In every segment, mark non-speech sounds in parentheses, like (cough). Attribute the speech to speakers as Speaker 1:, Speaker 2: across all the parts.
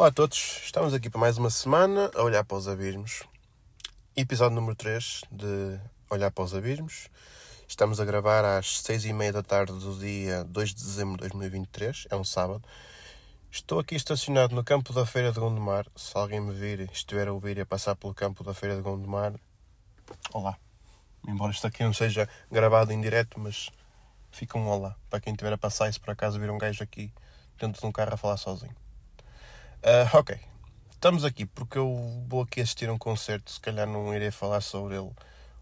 Speaker 1: Olá a todos, estamos aqui para mais uma semana a olhar para os abismos. Episódio número 3 de Olhar para os Abismos. Estamos a gravar às 6 e meia da tarde do dia 2 de dezembro de 2023, é um sábado. Estou aqui estacionado no campo da Feira de Gondomar. Se alguém me vir estiver a ouvir e a passar pelo campo da Feira de Gondomar, olá. Embora isto aqui não seja gravado em direto, mas fica um olá para quem estiver a passar e se por acaso vir um gajo aqui dentro de um carro a falar sozinho. Uh, ok, estamos aqui porque eu vou aqui assistir a um concerto. Se calhar não irei falar sobre ele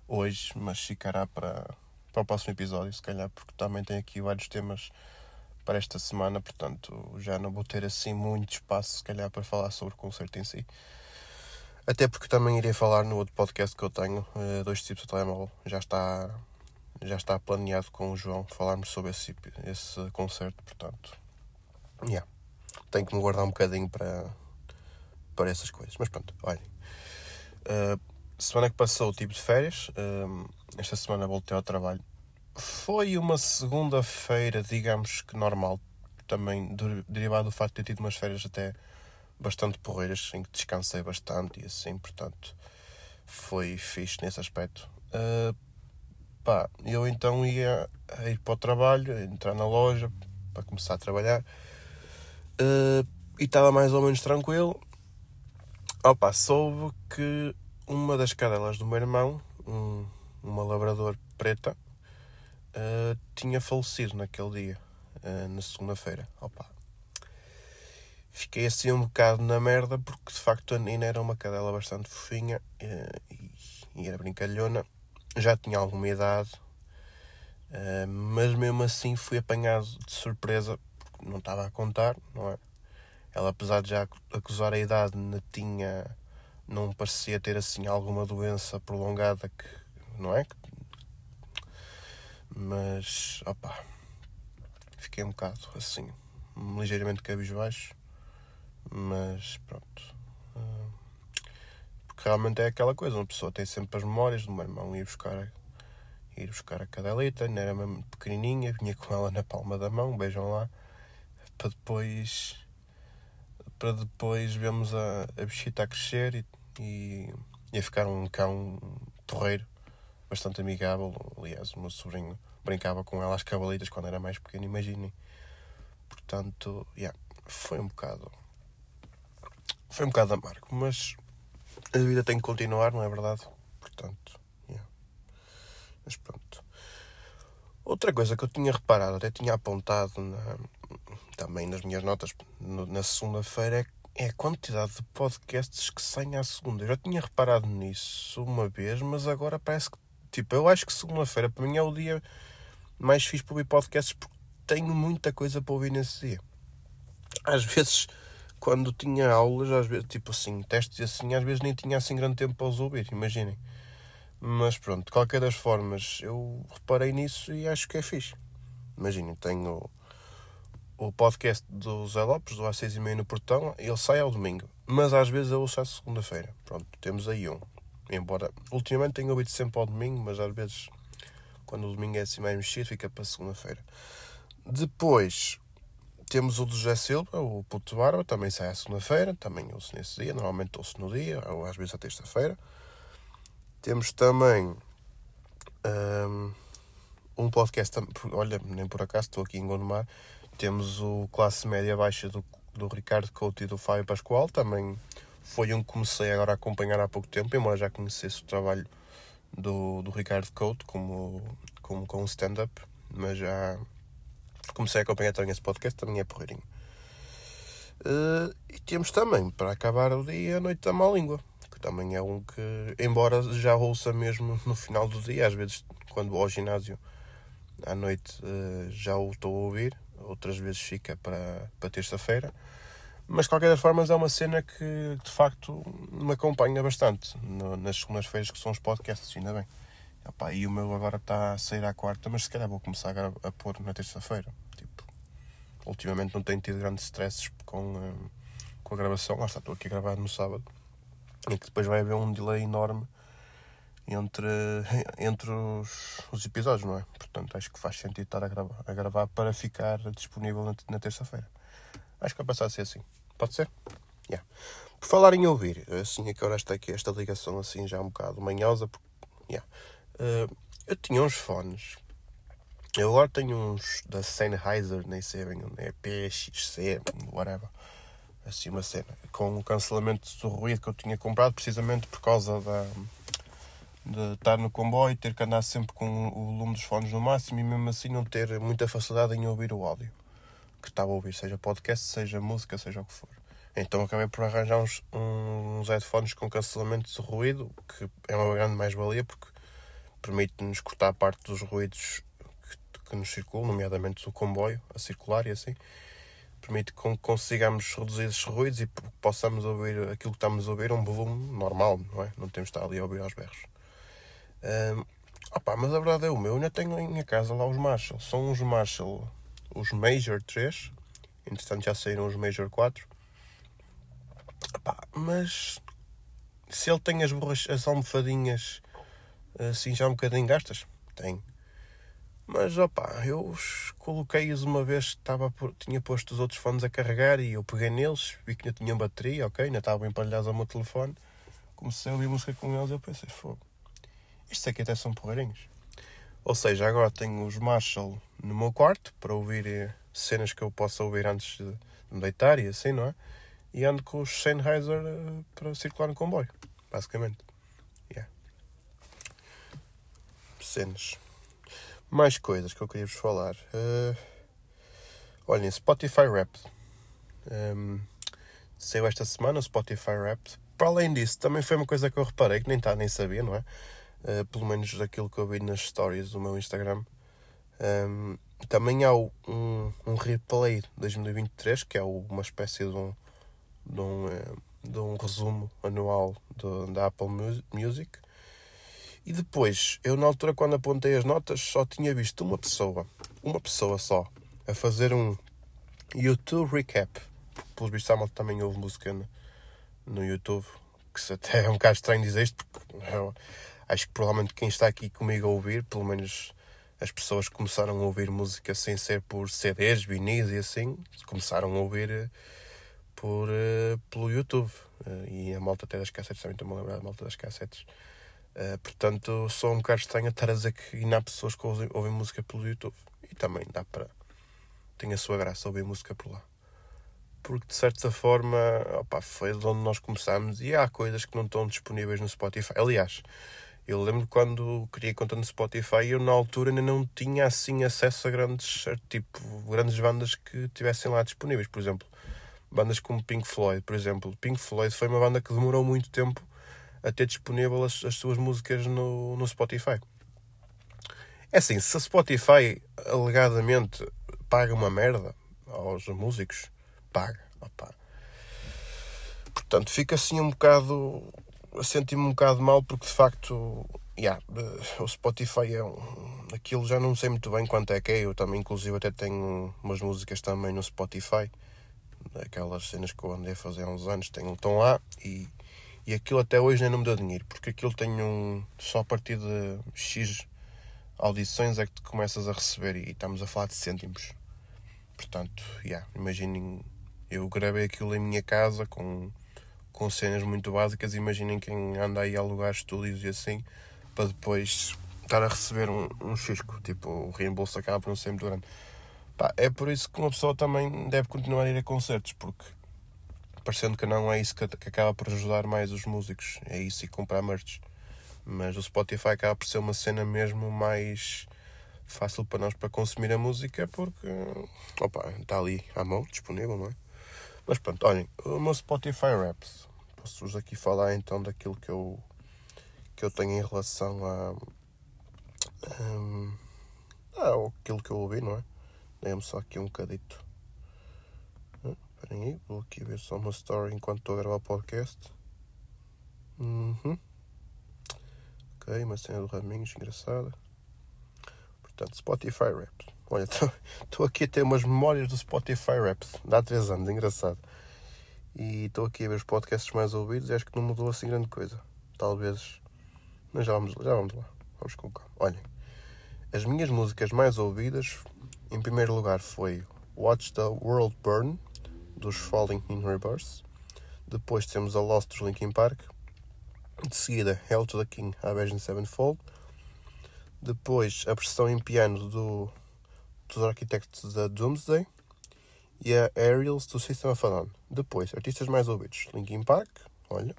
Speaker 1: hoje, mas ficará para, para o próximo episódio, se calhar, porque também tem aqui vários temas para esta semana, portanto já não vou ter assim muito espaço, se calhar, para falar sobre o concerto em si. Até porque também irei falar no outro podcast que eu tenho, uh, Dois Tipos de Telemóvel. Já está, já está planeado com o João falarmos sobre esse, esse concerto, portanto. Yeah. Tenho que me guardar um bocadinho para, para essas coisas. Mas pronto, olhem. Uh, semana que passou tive de férias. Uh, esta semana voltei ao trabalho. Foi uma segunda-feira, digamos que normal. Também derivado do facto de ter tido umas férias até bastante porreiras, em que descansei bastante e assim, portanto, foi fixe nesse aspecto. Uh, pá, eu então ia ir para o trabalho, entrar na loja para começar a trabalhar uh, e estava mais ou menos tranquilo. Opa, soube que uma das cadelas do meu irmão, um, uma labrador preta, uh, tinha falecido naquele dia, uh, na segunda-feira. Opa, fiquei assim um bocado na merda porque de facto a Nina era uma cadela bastante fofinha uh, e, e, era brincalhona. Já tinha alguma idade, mas mesmo assim fui apanhado de surpresa não estava a contar, não é? Ela, apesar de já acusar a idade, não tinha. não parecia ter assim alguma doença prolongada que. não é? Mas. opá. Fiquei um bocado assim. ligeiramente cabisbaixo. Mas pronto. Ah, porque realmente é aquela coisa, uma pessoa tem sempre as memórias do meu irmão ir buscar ir buscar a cadelita, ainda era mesmo pequenininha, vinha com ela na palma da mão, beijam lá, para depois para depois vermos a, a bichita a crescer e, e, e, a ficar um cão torreiro bastante amigável. Aliás, o meu sobrinho brincava com ela às cavalitas quando era mais pequeno, imaginem. Portanto, yeah, foi um bocado. Foi um bocado amargo, mas a vida tem que continuar, não é verdade? Portanto, yeah. mas pronto. Outra coisa que eu tinha reparado, até tinha apontado na, também nas minhas notas na segunda-feira é, é a quantidade de podcasts que saem à segunda. Eu já tinha reparado nisso uma vez, mas agora parece que. Tipo, eu acho que segunda-feira para mim é o dia mais fixe para ouvir podcasts porque tenho muita coisa para ouvir nesse dia. Às vezes, quando tinha aulas, às vezes, tipo assim, testes e assim, às vezes nem tinha assim grande tempo para os ouvir, imaginem. Mas pronto, de qualquer das formas, eu reparei nisso e acho que é fixe. Imaginem, tenho o podcast do Zé Lopes, do às seis e meia no portão, ele sai ao domingo. Mas às vezes eu ouço à segunda-feira. Pronto, temos aí um. Embora, ultimamente tenho ouvido sempre ao domingo, mas às vezes, quando o domingo é assim mais mexido, fica para segunda-feira. Depois, temos o do José Silva, o Puto Barba, também sai à segunda-feira, também ouço nesse dia, normalmente ouço no dia, ou às vezes à terça-feira. Temos também um, um podcast, olha, nem por acaso estou aqui em Gondomar, temos o Classe Média Baixa do, do Ricardo Couto e do Fábio Pascoal, também foi um que comecei agora a acompanhar há pouco tempo, embora já conhecesse o trabalho do, do Ricardo Couto como, como com stand-up, mas já comecei a acompanhar também esse podcast, também é porreirinho. Uh, e temos também, para acabar o dia, a Noite da Má Língua que também é um que, embora já ouça mesmo no final do dia, às vezes quando vou ao ginásio à noite eh, já o estou a ouvir, outras vezes fica para, para terça-feira. Mas de qualquer forma é uma cena que de facto me acompanha bastante no, nas segundas-feiras que são os podcasts, ainda bem. Opa, e o meu agora está a sair à quarta, mas se calhar vou começar a, a pôr na terça-feira. Tipo, ultimamente não tenho tido grandes stresses com, eh, com a gravação. Lá está, estou aqui a gravar no sábado e que depois vai haver um delay enorme entre, (laughs) entre os, os episódios, não é? Portanto, acho que faz sentido estar a gravar, a gravar para ficar disponível na, na terça-feira. Acho que vai passar a ser assim. Pode ser? Yeah. Por falar em ouvir, assim, é que agora está aqui esta ligação assim já um bocado manhosa, porque, yeah. Uh, eu tinha uns fones, eu agora tenho uns da Sennheiser, nem sei bem, é PXC, whatever, assim uma cena, com o cancelamento do ruído que eu tinha comprado precisamente por causa da de estar no comboio, ter que andar sempre com o volume dos fones no máximo e mesmo assim não ter muita facilidade em ouvir o áudio que estava a ouvir, seja podcast, seja música, seja o que for. Então acabei por arranjar uns, uns headphones com cancelamento de ruído, que é uma grande mais-valia porque permite-nos cortar parte dos ruídos que, que, nos circulam, nomeadamente do comboio a circular e assim. Permite que consigamos reduzir esses ruídos e possamos ouvir aquilo que estamos a ouvir um volume normal, não é? Não temos de estar ali a ouvir aos berros. Um, opa, mas a verdade é o meu, eu ainda tenho em minha casa lá os Marshall. São os Marshall, os Major 3. Entretanto já saíram os Major 4 mas se ele tem as, as almofadinhas assim já um bocadinho gastas, tem. Mas opá, eu coloquei-os uma vez, estava, tinha posto os outros fones a carregar e eu peguei neles, vi que ainda tinham bateria, ok, ainda estavam empalhados ao meu telefone. Comecei a ouvir música com eles e eu pensei, fogo, estes aqui até são porreirinhos. Ou seja, agora tenho os Marshall no meu quarto para ouvir eh, cenas que eu possa ouvir antes de me deitar e assim, não é? e ando com os Sennheiser uh, para circular no comboio, basicamente. Yeah. Cenas. Mais coisas que eu queria vos falar. Uh, olhem, Spotify Wrapped. Um, ehm, saiu esta semana o Spotify Wrapped. Para além disso, também foi uma coisa que eu reparei, que nem está nem sabia, não é? Uh, pelo menos daquilo que eu vi nas stories do meu Instagram. Um, também há um, um replay de 2023, que é uma espécie de um, de um, eh, de um resumo anual do, da Apple Music. E depois, eu na altura quando apontei as notas só tinha visto uma pessoa, uma pessoa só, a fazer um YouTube recap. Pelos vistos, também houve música no, no YouTube, que até é um bocado estranho dizer isto, porque acho que provavelmente quem está aqui comigo a ouvir, pelo menos as pessoas começaram a ouvir música sem ser por CDs, vinis e assim, começaram a ouvir por, uh, pelo YouTube. Uh, e a malta até das cassetes, também estou-me a lembrar da malta das cassetes. Portanto, sou um bocado estranho estar a dizer que ainda há pessoas que ouvem, ouvem música pelo YouTube. E também dá para. Tem a sua graça ouvir música por lá. Porque de certa forma, opa, foi de onde nós começámos e há coisas que não estão disponíveis no Spotify. Aliás, eu lembro quando criei conta no Spotify, eu na altura ainda não tinha assim acesso a grandes, tipo, grandes bandas que tivessem lá disponíveis. Por exemplo, bandas como Pink Floyd, por exemplo. Pink Floyd foi uma banda que demorou muito tempo a ter disponível as, as suas músicas no, no Spotify. É assim, se a Spotify alegadamente paga uma merda aos músicos, paga. Opa. Portanto, fica assim um bocado. A sentir-me um bocado mal porque de facto. Yeah, o Spotify é um, aquilo já não sei muito bem quanto é que é. Eu também, inclusive, até tenho umas músicas também no Spotify aquelas cenas que eu andei a fazer há uns anos, tenho, estão lá e, e aquilo até hoje nem não me deu dinheiro, porque aquilo tem um. só a partir de X audições é que tu começas a receber e, estamos a falar de cêntimos. Portanto, yeah, imaginem, eu gravei aquilo em minha casa com, com cenas muito básicas, imaginem quem anda aí a alugar estúdios e assim, para depois estar a receber um, um tipo, o reembolso acaba por não ser muito grande. Pá, é por isso que uma pessoa também deve continuar a ir a concertos, porque parecendo que não é isso que, que acaba por ajudar mais os músicos, é isso e comprar merch. Mas o Spotify acaba por ser uma cena mesmo mais fácil para nós para consumir a música porque opa, está ali à mão, disponível, não é? Mas pronto, olhem, o meu Spotify Raps. Posso-vos aqui falar então daquilo que eu, que eu tenho em relação a, um, a aquilo que eu ouvi, não é? Dê-me só aqui um bocadito. Esperem aí, vou aqui ver só uma story enquanto estou a gravar o podcast. Uhum. Ok, uma cena do Raminhos, engraçada. Portanto, Spotify Raps. Olha, (laughs) estou aqui a ter umas memórias do Spotify Raps. Dá 3 anos, engraçado. E estou aqui a ver os podcasts mais ouvidos e acho que não mudou assim grande coisa. Talvez. Mas já vamos, já vamos lá. Vamos colocar. Olhem. As minhas músicas mais ouvidas em primeiro lugar foi Watch the World Burn, dos Falling in Reverse. Depois temos a Lost dos Linkin Park. De seguida, Hell to the King, Avenged Sevenfold. Depois, a versão em piano do, dos arquitetos da Doomsday. E a Aerials do System of a Down. Depois, artistas mais ouvidos. Linkin Park, olha.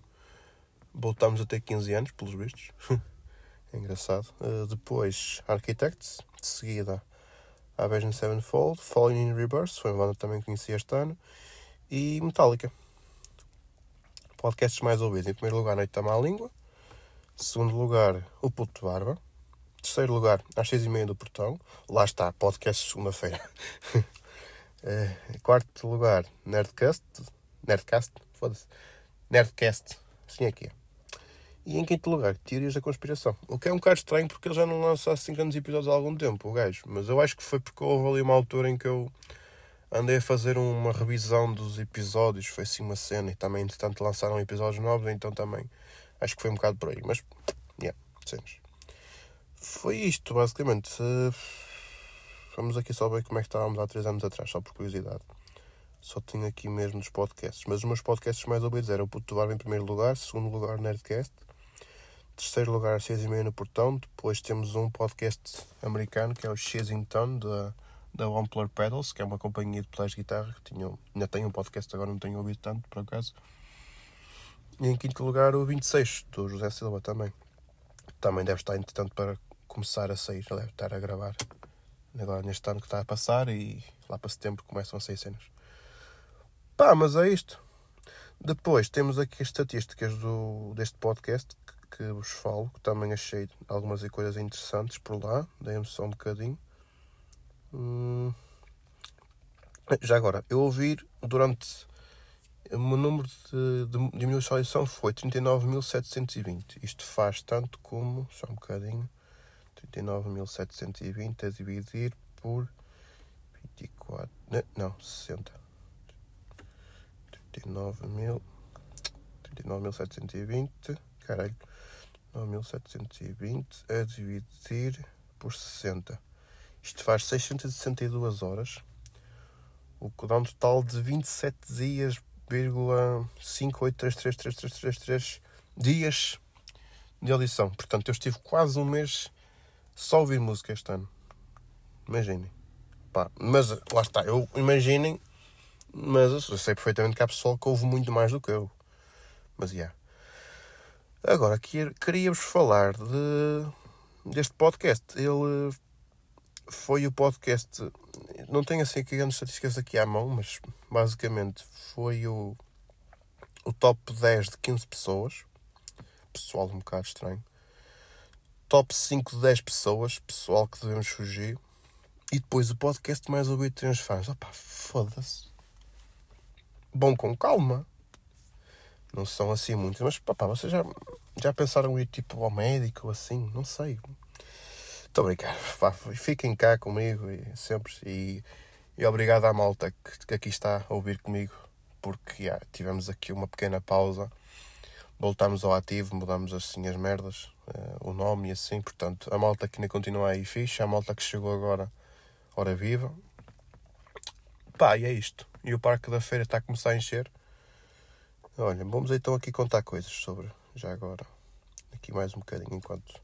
Speaker 1: Voltamos a ter 15 anos, pelos vistos. (laughs) é engraçado. Uh, depois, Architects. De seguida, Avenged Sevenfold. Falling in Reverse, foi uma banda que também conheci este ano. E Metallica. Podcasts mais ouvidos. Em primeiro lugar, Noite da Má Língua. Segundo lugar, O Puto Barba. Terceiro lugar, às seis e meia do Portão. Lá está, podcast segunda-feira. é, (laughs) quarto lugar, Nerdcast. Nerdcast? Foda-se. Nerdcast. Assim é que é. E em quinto lugar, Teorias da Conspiração. O que é um bocado estranho porque ele já não lança assim grandes episódios há algum tempo, o gajo. Mas eu acho que foi porque houve ali uma altura em que eu andei a fazer uma revisão dos episódios. Foi assim uma cena e também, entretanto, lançaram episódios novos, então também acho que foi um bocado por aí. Mas, yeah, cenas. Foi isto, basicamente. Vamos aqui só ver como é que estávamos há 3 anos atrás, só por curiosidade. Só tenho aqui mesmo nos podcasts. Mas os meus podcasts mais ouvidos eram o Puto Barba em primeiro lugar, segundo lugar Nerdcast, terceiro lugar 6 e meia no Portão. Depois temos um podcast americano que é o Shazington da, da Wampler Pedals, que é uma companhia de pedais de guitarra que tinha, ainda tem um podcast, agora não tenho ouvido tanto por acaso. E em quinto lugar o 26 do José Silva também. Também deve estar entretanto para começar a sair, já deve estar a gravar agora neste ano que está a passar e lá para setembro começam a sair cenas. Pá, mas é isto. Depois temos aqui as estatísticas do, deste podcast que, que vos falo, que também achei algumas coisas interessantes por lá, dei-me só um bocadinho. Hum. Já agora, eu ouvi durante o número de, de, de visualização foi 39.720. Isto faz tanto como, só um bocadinho, 39.720 a dividir por 24. Não, 60. 39.000. 39.720. Caralho. 9.720 a dividir por 60. Isto faz 662 horas. O que dá um total de 27 dias, 5833333 dias de audição. Portanto, eu estive quase um mês só ouvir música este ano. Imaginem. Pá, mas lá está, eu imaginem, mas eu sei perfeitamente que há pessoal que ouve muito mais do que eu. Mas já. Yeah. Agora, queria-vos falar de, deste podcast. Ele foi o podcast. Não tenho assim aqui grandes estatísticas aqui à mão, mas basicamente foi o, o top 10 de 15 pessoas. Pessoal um bocado estranho top 5 de 10 pessoas, pessoal que devemos fugir. E depois o podcast mais ouvido tem os fãs. Opá, foda-se. Bom com calma. Não são assim muitos, mas papá, vocês já, já pensaram em ir tipo ao médico assim? Não sei. Estou a brincar. Pá, fiquem cá comigo e sempre. E, e obrigado à malta que, que aqui está a ouvir comigo, porque já, tivemos aqui uma pequena pausa voltámos ao ativo, mudamos assim as merdas, uh, o nome e assim, portanto, a malta que ainda continua aí fixe, a malta que chegou agora, hora viva. Pá, e é isto. E o Parque da Feira está a começar a encher. Olha, vamos então aqui contar coisas sobre, já agora, aqui mais um bocadinho, enquanto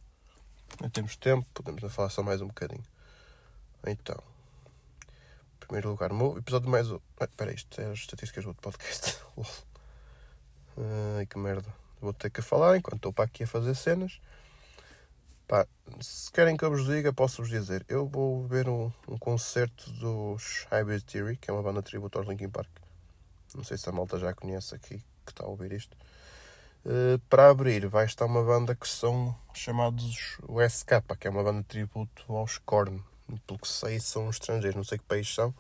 Speaker 1: não temos tempo, podemos falar só mais um bocadinho. Então, em primeiro lugar, o episódio mais. Espera, isto é as estatísticas do podcast. (laughs) Ai que merda vou ter que falar enquanto estou para aqui a fazer cenas. Pá, se querem que eu vos diga, posso-vos dizer. Eu vou ver um, um concerto dos Hybrid Theory, que é uma banda tributo aos Linkin Park. Não sei se a malta já conhece aqui, que está a ouvir isto. Uh, para abrir, vai estar uma banda que são chamados o SK, que é uma banda tributo aos Korn. Pelo que sei, são estrangeiros. Não sei que país são,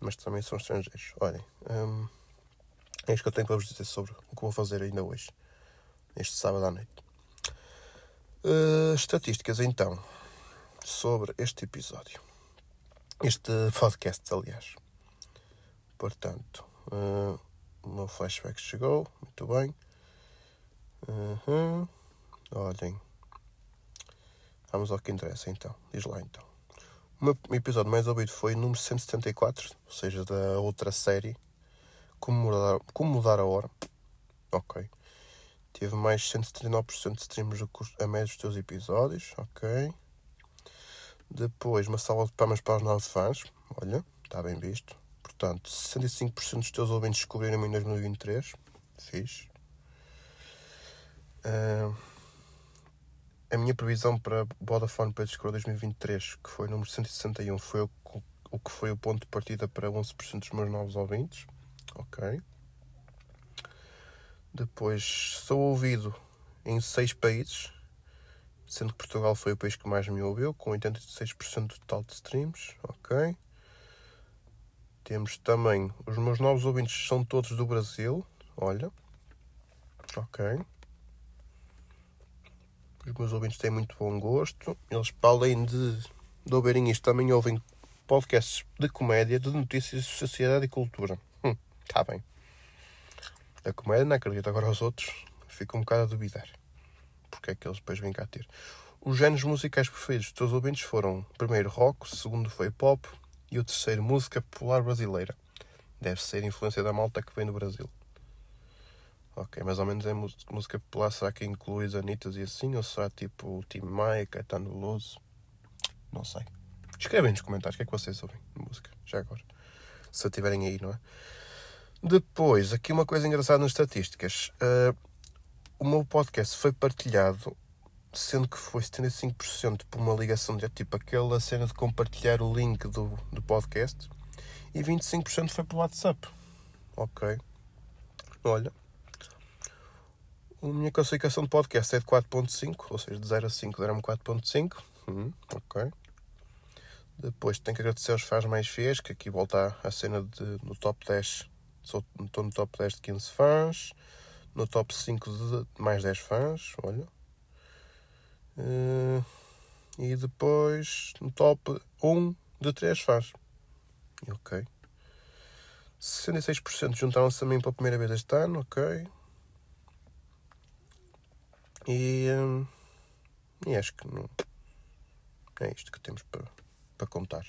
Speaker 1: mas também são estrangeiros. Olhem, um, é isto que eu tenho para vos dizer sobre o que vou fazer ainda hoje este sábado à noite. Uh, estatísticas então sobre este episódio. Este podcast, aliás. Portanto, uh, o meu flashback chegou, muito bem. Uhum. Olhem. Vamos ao que interessa então. Diz lá então. O meu episódio mais ouvido foi o número 174, ou seja, da outra série. Como mudar, como mudar a hora. Ok. Teve mais 139% de streams a média dos teus episódios. Ok. Depois, uma salva de palmas para os novos fãs. Olha, está bem visto. Portanto, 65% dos teus ouvintes descobriram em 2023. Fiz. Uh, a minha previsão para Vodafone para Discord 2023, que foi o número 161, foi o, o que foi o ponto de partida para 11% dos meus novos ouvintes. Ok. Depois, sou ouvido em 6 países sendo que Portugal foi o país que mais me ouviu, com 86% do total de streams. Ok. Temos também os meus novos ouvintes são todos do Brasil. Olha. Ok. Os meus ouvintes têm muito bom gosto. Eles, para além de, de ouvirem isto, também ouvem podcasts de comédia, de notícias, de sociedade e cultura. Hum, tá bem. A comédia não acredito. Agora os outros fico um bocado a duvidar porque é que eles depois vêm cá ter. Os géneros musicais preferidos dos teus ouvintes foram primeiro rock, segundo foi pop e o terceiro música popular brasileira. Deve ser influência da malta que vem do Brasil. Ok, mais ou menos é música popular. Será que inclui as Anitas e assim? Ou será tipo Tim Maia, Caetano Veloso? Não sei. Escrevem nos comentários o que é que vocês ouvem de música, já agora. Se estiverem aí, não é? Depois, aqui uma coisa engraçada nas estatísticas. Uh, o meu podcast foi partilhado, sendo que foi 75% por uma ligação de tipo aquela cena de compartilhar o link do, do podcast e 25% foi pelo WhatsApp. Ok. Olha. A minha classificação de podcast é de 4.5, ou seja, de 0 a 5 deram-me 4.5. Hum, ok. Depois tenho que agradecer aos fãs mais fiéis, que aqui volta a cena de, no top 10. Estou no top 10 de 15 fãs no top 5 de mais 10 fãs, olha. Uh, e depois no top 1 de 3 fãs. Ok. 66% juntaram-se a mim pela primeira vez este ano, ok. E, um, e acho que não. É isto que temos para, para contar.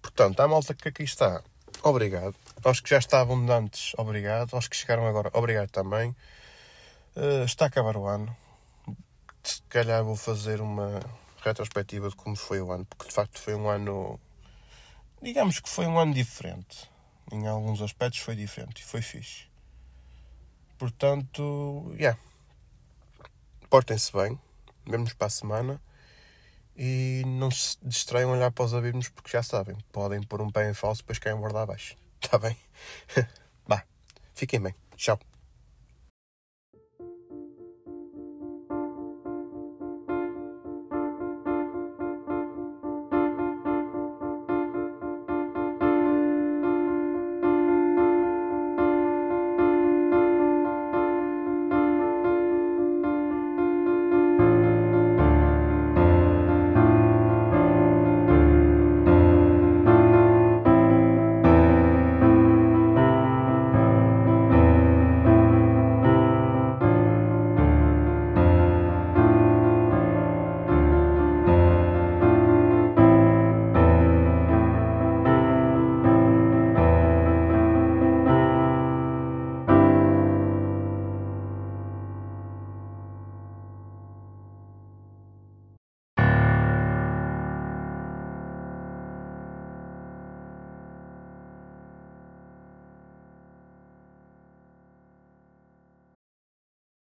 Speaker 1: Portanto, a malta que aqui está, obrigado. Aos que já estavam antes, obrigado. Aos que chegaram agora, obrigado também. Uh, está a acabar o ano. Se calhar vou fazer uma retrospectiva de como foi o ano, porque de facto foi um ano. Digamos que foi um ano diferente. Em alguns aspectos foi diferente e foi fixe. Portanto, yeah. Portem-se bem, vemos para a semana e não se distraiam a olhar para os abismos porque já sabem, podem pôr um pé em falso depois caem borda abaixo. Está (laughs) bem? (laughs) Vá, fiquem bem. Tchau.